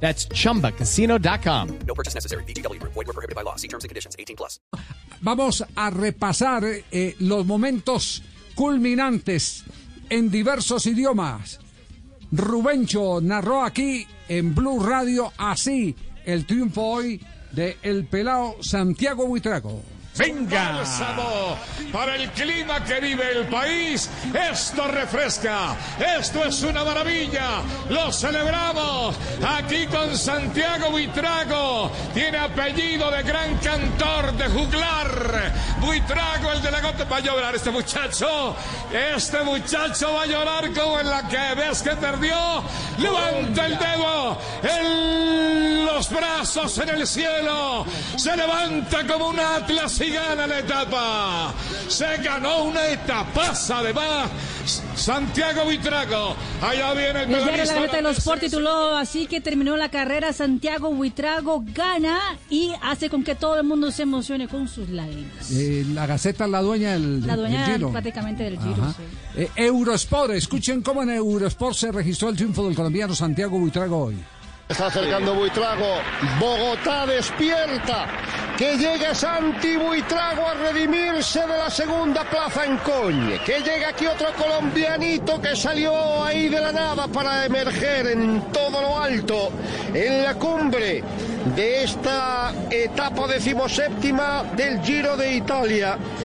That's chumbacasino.com. No purchase necessary. BGW. Void were prohibited by law. See terms and conditions. 18 plus. Vamos a repasar eh, los momentos culminantes en diversos idiomas. Rubencho narró aquí en Blue Radio así el triunfo hoy de el pelao Santiago Buitrago. Venga. Para el clima que vive el país. Esto refresca. Esto es una maravilla. Lo celebramos aquí con Santiago Buitrago. Tiene apellido de gran cantor de juglar. Buitrago, el de la gota. Va a llorar este muchacho. Este muchacho va a llorar como en la que ves que perdió. Levanta el dedo. Los brazos en el cielo. Se levanta como un atlas y gana la etapa. Se ganó una etapaza además. Santiago Buitrago. Allá viene el La pedalista Gaceta de los Sport tituló así que terminó la carrera Santiago Buitrago gana y hace con que todo el mundo se emocione con sus lágrimas. Eh, la Gaceta es la dueña del, La dueña del Giro. prácticamente del Giro. Sí. Eh, Eurosport, escuchen cómo en Eurosport se registró el triunfo del colombiano Santiago Buitrago hoy. Está acercando Buitrago. Bogotá despierta. Que llegue Santi Buitrago a redimirse de la segunda plaza en Coñe. Que llegue aquí otro colombianito que salió ahí de la nada para emerger en todo lo alto. En la cumbre de esta etapa decimoséptima del Giro de Italia.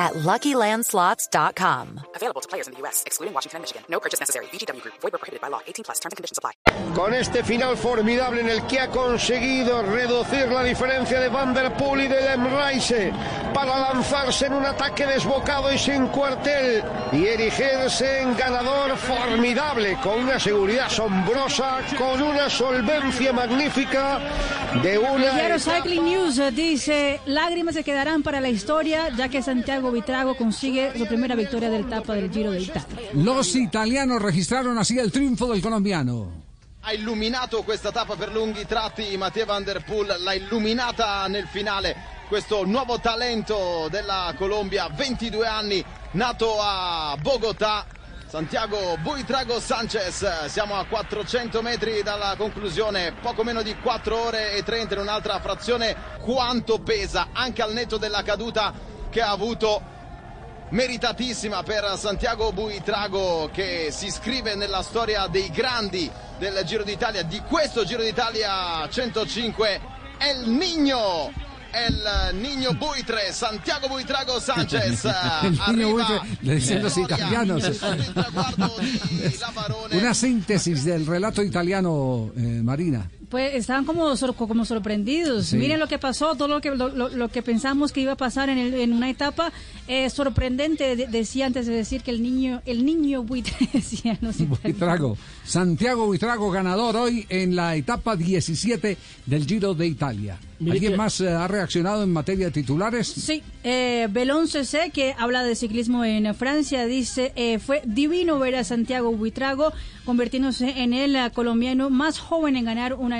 at LuckyLandSlots.com. Available to players in the U.S., excluding Washington and Michigan. No purchase necessary. VGW Group. Void were prohibited by law. 18 plus. Terms and conditions apply. con este final formidable en el que ha conseguido reducir la diferencia de Van der Poel y de Lemraise para lanzarse en un ataque desbocado y sin cuartel y erigirse en ganador formidable con una seguridad asombrosa, con una solvencia magnífica de una etapa- Cycling News dice, lágrimas se quedarán para la historia ya que Santiago Buitrago consigue su primera victoria del etapa del Giro de Italia. Los italianos registraron así el triunfo del colombiano. ha illuminato questa tappa per lunghi tratti Mattia Van Der Poel l'ha illuminata nel finale questo nuovo talento della Colombia 22 anni nato a Bogotà Santiago Buitrago Sanchez. Siamo a 400 metri dalla conclusione poco meno di 4 ore e 30 in un'altra frazione. Quanto pesa anche al netto della caduta che ha avuto meritatissima per Santiago Buitrago che si iscrive nella storia dei grandi del Giro d'Italia, di questo Giro d'Italia 105, El Niño, El Niño Buitre, Santiago Buitrago Sanchez. El niño arriva Buitre, le dicen los italianos. Una síntesis del relato italiano, eh, Marina. Pues estaban como, sor- como sorprendidos. Sí. Miren lo que pasó, todo lo que, lo, que pensamos que iba a pasar en, el- en una etapa eh, sorprendente. de- decía antes de decir que el niño, el niño buitre, italianos. Buitrago. Santiago Buitrago ganador hoy en la etapa 17 del Giro de Italia. ¿Alguien más eh, ha reaccionado en materia de titulares? Sí, eh, Belón CC, que habla de ciclismo en Francia, dice, eh, fue divino ver a Santiago Buitrago convirtiéndose en el eh, colombiano más joven en ganar una